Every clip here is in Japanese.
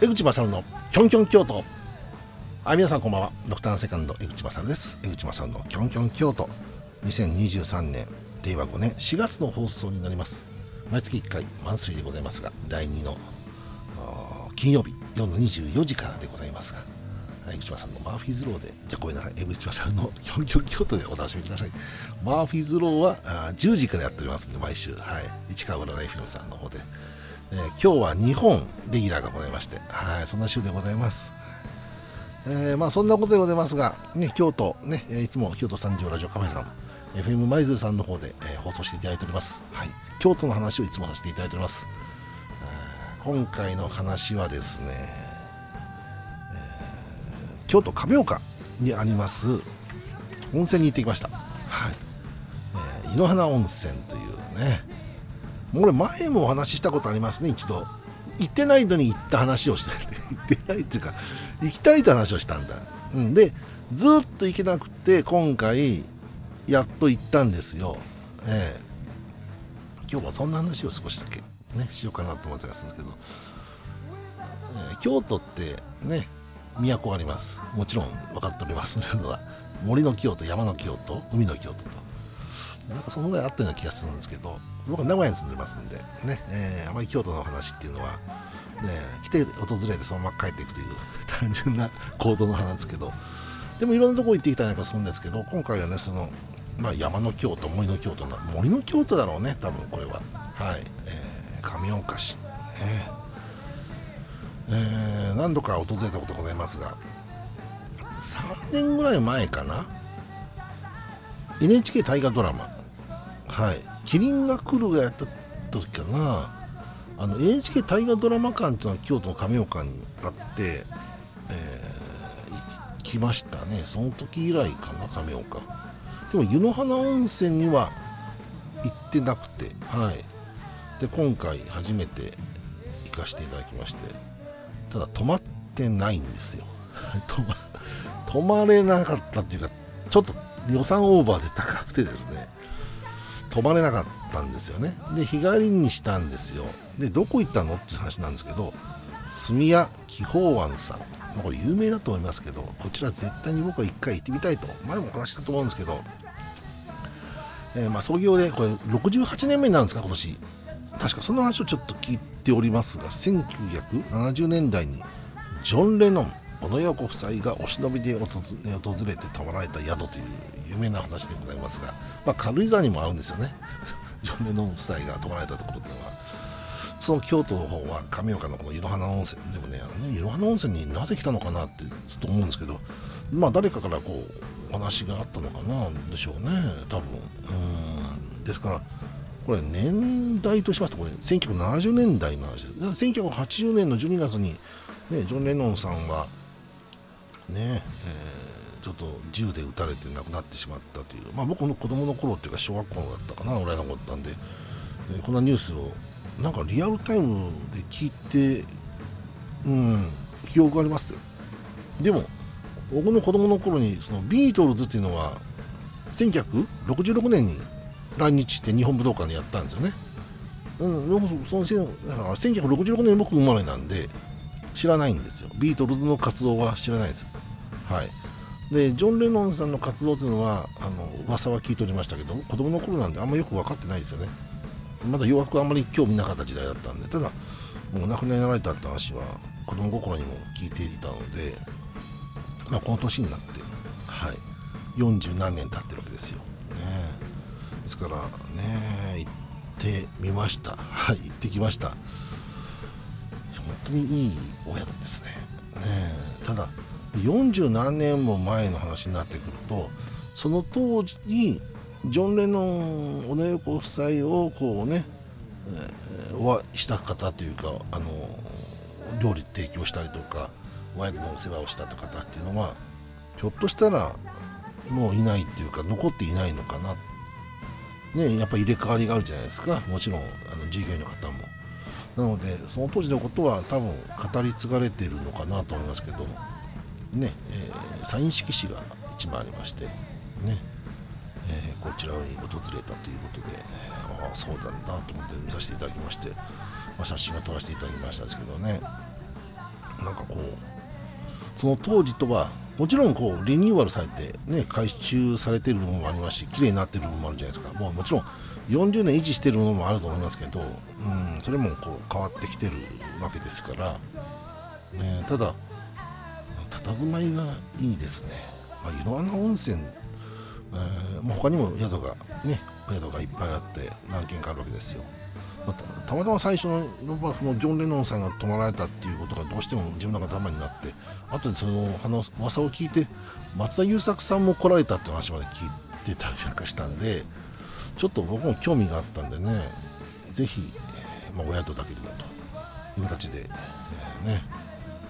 江口勝のキョンキョン京都。あ皆さんこんばんは。ドクターセカンド江口勝です。江口勝のキョンキョン京都。2023年令和5年4月の放送になります。毎月1回マンスリーでございますが第2の金曜日夜の24時からでございますが江口さんのマーフィーズローで、じゃあごめんなさい、江口さんのキョンキョン京都でお楽しみください。マーフィーズローはあ10時からやっておりますんで、毎週、はい、市川浦ライフさんの方で、えー、今日は2本レギュラーがございまして、はい、そんな週でございます。えー、まあそんなことでございますが、ね、京都、ね、いつも京都三条ラジオカフェさん、FM 舞鶴さんの方で、えー、放送していただいております。はい、京都の話をいつもさせていただいております。え、今回の話はですね、えー、京都亀岡にあります温泉に行ってきました。はい、えー、井の花温泉というね、これ前もお話ししたことありますね一度。行ってないのに行った話をして。行ってないっていうか行きたいって話をしたんだ、うん、でずっと行けなくて今回やっと行ったんですよ。ええ。今日はそんな話を少しだけねしようかなと思ってたんですけど、えー、京都ってね都あります。もちろん分かっておりますのは。森の京都山の京都海の京都と。なんかそのぐらいあったような気がするんですけど。僕は名古屋に住んでますんでね、えー、あまり京都の話っていうのは、ね、来て訪れてそのまま帰っていくという 単純な行動の話ですけどでもいろんなとこ行ってきたりなんかするんですけど今回はねその、まあ、山の京都森の京都な森の京都だろうね多分これは。はい、えー、亀岡市、ね。えー、何度か訪れたことございますが3年ぐらい前かな？NHK 大河ドラマ。はい「キリンが来る」がやった時かな。あの NHK 大河ドラマ館っていうのは京都の亀岡にあって、えー、行きましたね。その時以来かな亀岡。でも湯の花温泉には行ってなくてはい。で今回初めて行かせていただきましてただ泊まってないんですよ。泊まれなかったっていうかちょっと予算オーバーで高くてですね。泊まれなかったんですよね。で日帰りにしたんですよ。でどこ行ったのっていう話なんですけど住谷気泡湾さん。これ有名だと思いますけどこちら絶対に僕は一回行ってみたいと。前もお話したと思うんですけど、えー、まあ創業でこれ68年目になるんですか今年。確かその話をちょっと聞いておりますが1970年代にジョン・レノン小野洋子夫妻がお忍びで訪れて泊まられた宿という有名な話でございますが、まあ、軽井沢にも合うんですよね。ジョン・レノン夫妻が泊まられたところというのは。その京都の方は亀岡のこのいろはな温泉。でもねいろはな温泉になぜ来たのかなってずっと思うんですけどまあ誰かからこうお話があったのかなでしょうね多分。うん。ですからこれ年代としますとこれ1970年代の話。です1980年の12月に、ね、ジョン・レノンさんはね、えー、ちょっと銃で撃たれて亡くなってしまったという、まあ、僕の子供の頃っていうか小学校だったかなぐらいのことなんで、えー、こんなニュースをなんかリアルタイムで聞いて、うん、記憶ありますでも僕の子供の頃にそのビートルズっていうのは1966年に来日して日本武道館でやったんですよね。うん、そのだから1966年僕生まれなんで知らないんですよ。ビートルズの活動は知らないですよ。はい。でジョン・レノンさんの活動というのはあの噂は聞いておりましたけど子供の頃なんであんまよく分かってないですよね。まだ洋楽あんまり興味なかった時代だったんでただもうお亡くなりになられたって話は子供心にも聞いていたので、まあ、この年になってはい。40何年経ってるわけですよ、ね、ですからね行ってみました。はい行ってきました。本当にいいお宿ですね。ねただ40何年も前の話になってくるとその当時にジョン・レノン・オネヨコ夫妻をこうね、えー、お会いした方というかあの料理提供したりとかお宿のお世話をした方っていうのはひょっとしたらもういないっていうか残っていないのかな。ねやっぱり入れ替わりがあるじゃないですか。もちろんあの従業員の方も。なのでその当時のことは多分語り継がれているのかなと思いますけどね、えー、サイン色紙が1枚ありましてね、えー、こちらに訪れたということで、ああそうなんだと思って見させていただきまして、まあ、写真を撮らせていただきましたですけどね。なんかこうその当時とはもちろんこうリニューアルされて、ね、改修されてる部分もありますし綺麗になってる部分もあるじゃないですか。もうもちろん40年維持しているものもあると思いますけど、うん、それもこう変わってきてるわけですから、ね、ただ佇まいがいいですね、まあ、いろんな温泉、えーまあ、他にも宿がね宿がいっぱいあって何軒かあるわけですよ。またたまたま最初ののジョン・レノンさんが泊まられたっていうことがどうしても自分の中で頭になって後でその話噂を聞いて松田優作さんも来られたって話まで聞いてたりなんかしたんでちょっと僕も興味があったんでねぜひ、まあ、お宿だけでもという形で、えー、ね、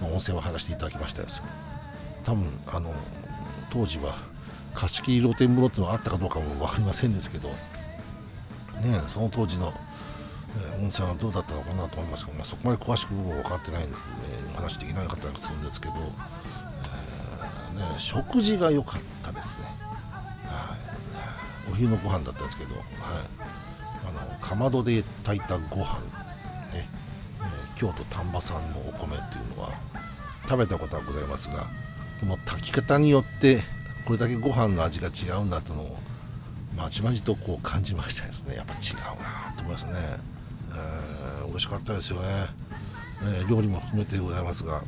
まあ、温泉を入らせていただきましたよ多分あの当時は貸し切り露天風呂っていうのがあったかどうかも分かりませんですけどねその当時の温泉はどうだったのかなと思いますけど、まあ、そこまで詳しく僕は分かってないんですけどねお話できなかったりするんですけど、えー、ね、食事が良かったですね、昼のご飯だったんですけど、はい、あのかまどで炊いたご飯ね、えー、京都丹波産のお米っていうのは食べたことはございますがこの炊き方によってこれだけご飯の味が違うんだとのをまじまじとこう感じましたですね。やっぱ違うなと思いますね。えー、美味しかったですよね、えー、料理も含めてございますが、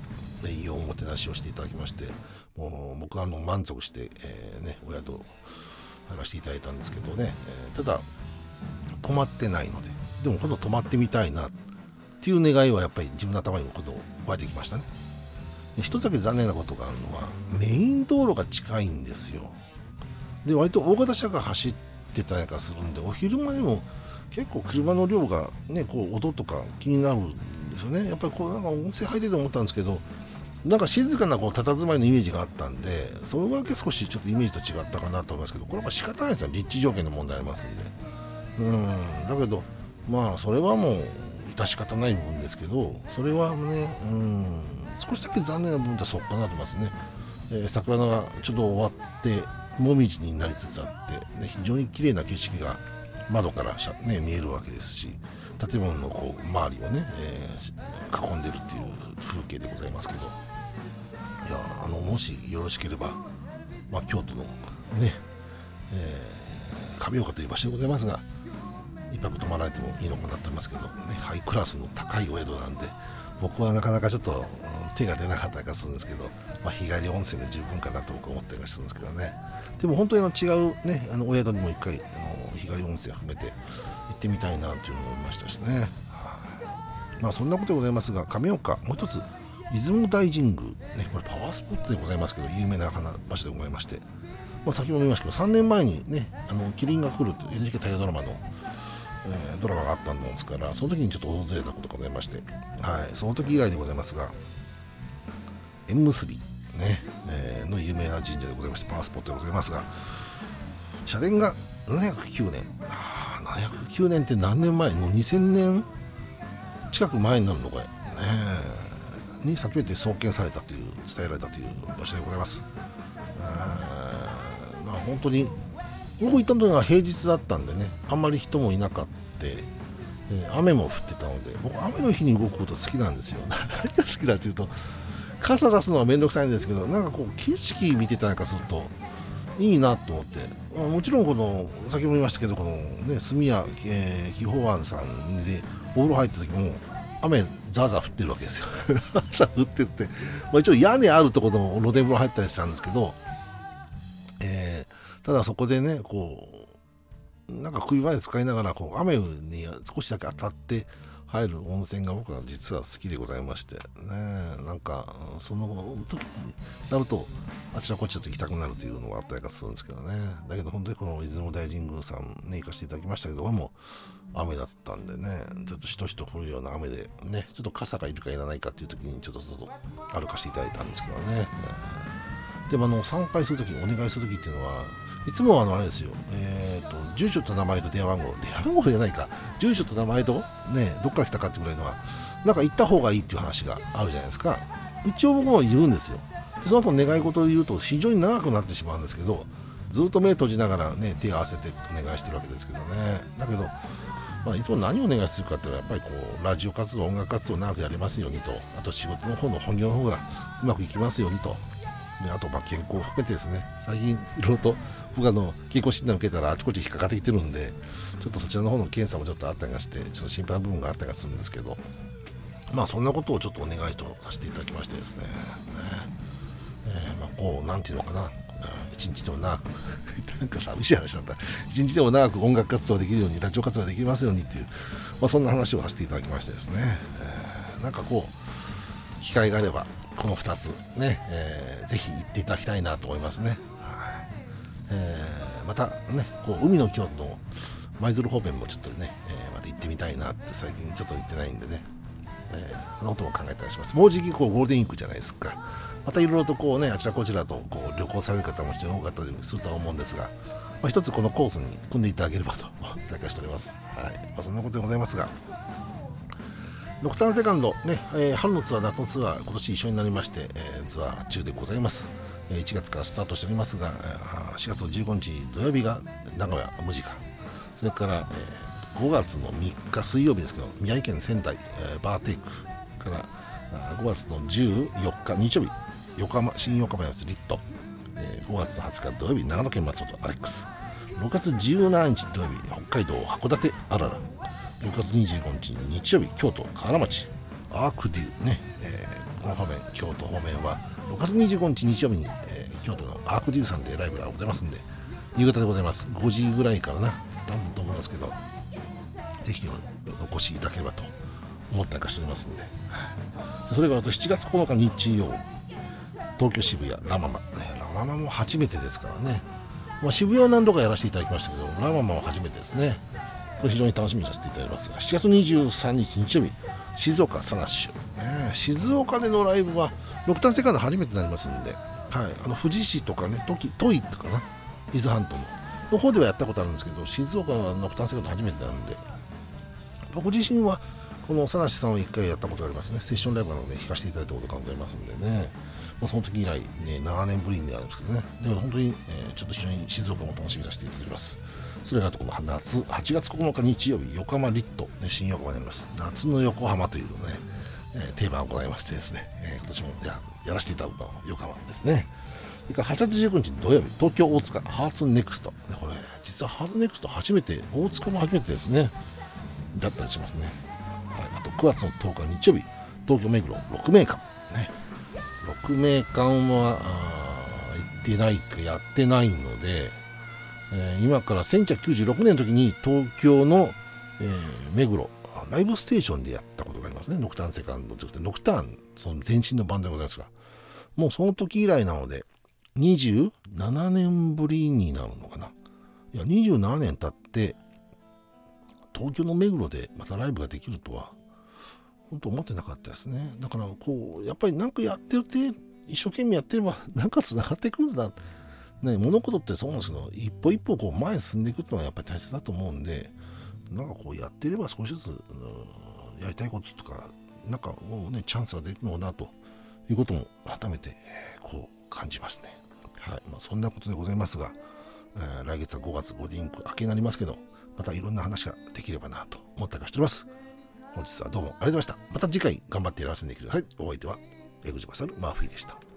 いいおもてなしをしていただきましてもう僕はあの満足して、えー、ね、お宿を入らせていただいたんですけどね、えただ泊まってないので。でも今度泊まってみたいなっていう願いはやっぱり自分の頭にも今度湧いてきましたね。一つだけ残念なことがあるのはメイン道路が近いんですよ。で割と大型車が走ってたりかするんでお昼間でも結構車の量がねこう音とか気になるんですよね。やっぱりこうなんか温泉入ってて思ったんですけどなんか静かなこう佇まいのイメージがあったんでそれだけ少しちょっとイメージと違ったかなと思いますけどこれは仕方ないですよ立地条件の問題ありますんで。うんだけどまあそれはもう致し方ない部分ですけどそれはねうん少しだけ残念な部分ってそっかなと思いますね、えー、桜がちょっと終わってもみじになりつつあって、ね、非常に綺麗な景色が窓からね、見えるわけですし建物のこう周りをね、えー、囲んでるっていう風景でございますけど。あのもしよろしければ、まあ、京都のね、えー、亀岡という場所でございますが一泊泊まられてもいいのかなと思いますけど、ね、ハイクラスの高いお宿なんで僕はなかなかちょっと、手が出なかったりするんですけど、まあ、日帰り温泉で十分かなと僕は思ったりするんですけどね。でも本当にあの違うねあのお宿にも一回あの日帰り温泉含めて行ってみたいなというのを思いましたしね。まあそんなことでございますが亀岡もう一つ出雲大神宮、ね、これパワースポットでございますけど有名な場所でございまして、まあ、先ほども言いましたけど3年前にね「あのキリンが来る」という NHK 大河ドラマのえー、ドラマがあったんですからその時にちょっと訪れたことがございまして、はい、その時以来でございますが縁結び、ねえー、の有名な神社でございましてパワースポットでございますが社殿が709年。あ709年って何年前？もう2000年近く前になるのこれねに先めて創建されたという伝えられたという場所でございます。まあ本当に僕行った時は平日だったんでねあんまり人もいなかった、えー、雨も降ってたので僕雨の日に動くこと好きなんですよ。何が好きだっていうと傘出すのは面倒くさいんですけどなんかこう景色見てたりかするといいなと思って。もちろんこの先も言いましたけどこのね住谷、えー、紀宝庵さんでお風呂入った時も雨ザーザー降ってるわけですよ。ザー降ってって、まあ、一応屋根あるところの露天風呂入ったりしたんですけどえただそこでねこうなんか冬場で使いながらこう雨に少しだけ当たって入る温泉が僕は実は好きでございましてねなんかその時になるとあちらこちらと行きたくなるというのがあったりかするんですけどね。だけど本当にこの出雲大神宮さんね行かせていただきましたけども雨だったんでねちょっとしとしと降るような雨でねちょっと傘がいるかいらないかっていう時にちょっとちょっと歩かせていただいたんですけどね。でもあの参拝するときにお願いするときっていうのはいつもあのあれですよ、えーと、住所と名前と電話番号、電話番号じゃないか、住所と名前と、ね、どっから来たかってぐらいのは、なんか行った方がいいっていう話があるじゃないですか。一応僕も言うんですよ。その後願い事を言うと非常に長くなってしまうんですけど、ずっと目閉じながらね、手を合わせてお願いしてるわけですけどね。だけど、まあ、いつも何をお願いするかっていうのはやっぱりこうラジオ活動音楽活動を長くやれますようにとあと仕事の方の本業の方がうまくいきますようにとあとまあ健康を含めてですね。最近いろいろと僕あの健康診断を受けたらあちこち引っかかってきてるんでちょっとそちらの方の検査もちょっとあったりがしてちょっと心配な部分があったりがするんですけど。まあそんなことをちょっとお願いとさせていただきましてですね。ね。えー、まあこうなんていうのかな。一日でも長く なんか寂しい話なんだ一日でも長く音楽活動できるようにラジオ活動ができますようにっていう、まあ、そんな話をさせていただきましてですね、えー、なんかこう機会があればこの2つね、えー、ぜひ行っていただきたいなと思いますね、はい。えー、またねこう海の京都の舞鶴方面もちょっとね、えー、また行ってみたいなって最近ちょっと行ってないんでね、えー、そのことも考えたりします。もうじきこうゴールデンウィークじゃないですか。またいろいろとこうねあちらこちらとこう旅行される方も非常に多かったりするとは思うんですが、まあ、一つこのコースに組んでいただければと思ってしております。はい。まあ、そんなことでございますが、ドクターセカンド、ねえー、春のツアー、夏のツアー、今年一緒になりまして、えー、ツアー中でございます。えー、1月からスタートしておりますが、4月の15日土曜日が名古屋、無地か、それから、えー、5月の3日水曜日ですけど、宮城県仙台、えー、バーテイクから5月の14日日曜日、横浜新横浜のリット、えー、5月の20日土曜日長野県松本アレックス。6月17日土曜日北海道函館あらら6月25日日曜日京都河原町。アークデューね、えー、この方面京都方面は6月25日日曜日に、えー、京都のアークデューさんでライブがございますんで夕方でございます。5時ぐらいからな多分と思いますけどぜひお越しいただければと思ったりしておりますんで。それからあと7月9日日曜東京渋谷ラママ、ね、ラママも初めてですからね、まあ、渋谷は何度かやらせていただきましたけどラママは初めてですね。非常に楽しみにさせていただきますが7月23日日曜日静岡サナッシュ、ね、静岡でのライブはノクターンセカンド初めてになりますんで、はい、あの富士市とかね時都井とかな伊豆半島のの方ではやったことあるんですけど静岡はノクターンセカンド初めてなんで僕自身はこの佐梨さんを1回やったことがありますね。セッションライブなので弾かせていただいたことがございますんでね、まあ、その時以来、ね、7年ぶりになるんですけどね。でも本当に、えー、ちょっと一緒に静岡も楽しみさせていただきます。それがこの夏8月9日日曜日横浜リット、ね、新横浜になります。夏の横浜というね、えー、テーマがございましてですね、えー、今年もややらせていただくの横浜ですね。それから8月19日土曜日東京大塚ハーツネクスト。これ実はハーツネクスト初めて大塚も初めてですね。だったりしますね、9月の10日日曜日東京目黒6名館。ね。6名館は行ってないってやってないので、えー、今から1996年の時に東京の、えー、目黒ライブステーションでやったことがありますね。ノクターンセカンドというノクターンその前身のバンドでございますが。もうその時以来なので27年ぶりになるのかな。いや27年経って東京の目黒でまたライブができるとは、本当思ってなかったですね。だから、こう、やっぱりなんかやってるって、一生懸命やってれば、なんか繋がってくるんだ。ね、物事ってそうなんですけど、一歩一歩こう前に進んでいくっていうのはやっぱり大切だと思うんで、なんかこうやってれば少しずつ、やりたいこととか、なんかもうね、チャンスができるのかなということも改めてこう感じますね。はい。まあ、そんなことでございますが、えー、来月は5月5リンク明けになりますけど、またいろんな話ができればなと思ったりしております。本日はどうもありがとうございました。また次回頑張ってやらせてください。お相手は、江口勝マーフィーでした。